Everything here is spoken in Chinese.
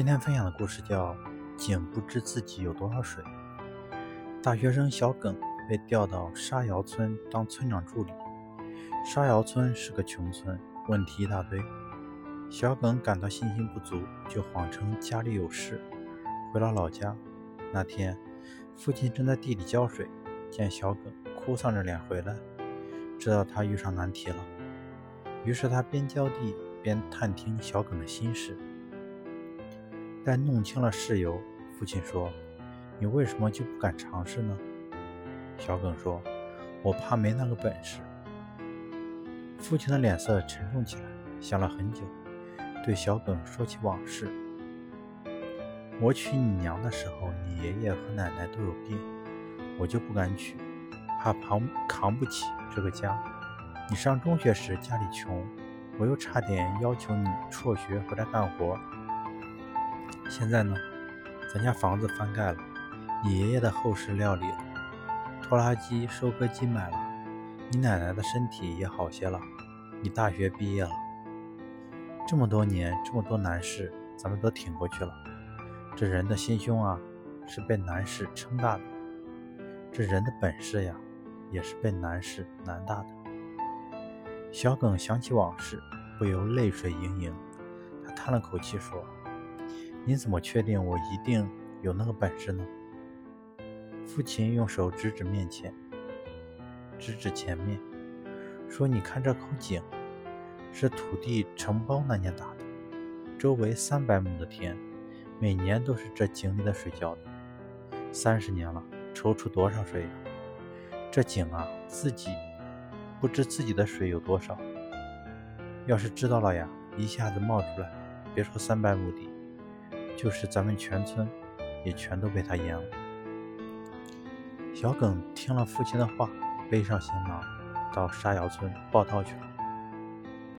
今天分享的故事叫《井不知自己有多少水》。大学生小耿被调到沙窑村当村长助理。沙窑村是个穷村，问题一大堆。小耿感到信心不足，就谎称家里有事，回了老家。那天，父亲正在地里浇水，见小耿哭丧着脸回来，知道他遇上难题了。于是他边浇地边探听小耿的心事。但弄清了事由，父亲说：“你为什么就不敢尝试呢？”小耿说：“我怕没那个本事。”父亲的脸色沉重起来，想了很久，对小耿说起往事：“我娶你娘的时候，你爷爷和奶奶都有病，我就不敢娶，怕扛扛不起这个家。你上中学时家里穷，我又差点要求你辍学回来干活。”现在呢，咱家房子翻盖了，你爷爷的后事料理了，拖拉机、收割机买了，你奶奶的身体也好些了，你大学毕业了，这么多年这么多难事，咱们都挺过去了。这人的心胸啊，是被难事撑大的；这人的本事呀，也是被难事难大的。小耿想起往事，不由泪水盈盈，他叹了口气说。你怎么确定我一定有那个本事呢？父亲用手指指面前，指指前面，说：“你看这口井，是土地承包那年打的，周围三百亩的田，每年都是这井里的水浇的。三十年了，抽出多少水呀？这井啊，自己不知自己的水有多少。要是知道了呀，一下子冒出来，别说三百亩地。”就是咱们全村，也全都被他淹了。小耿听了父亲的话，背上行囊，到沙窑村报道去了。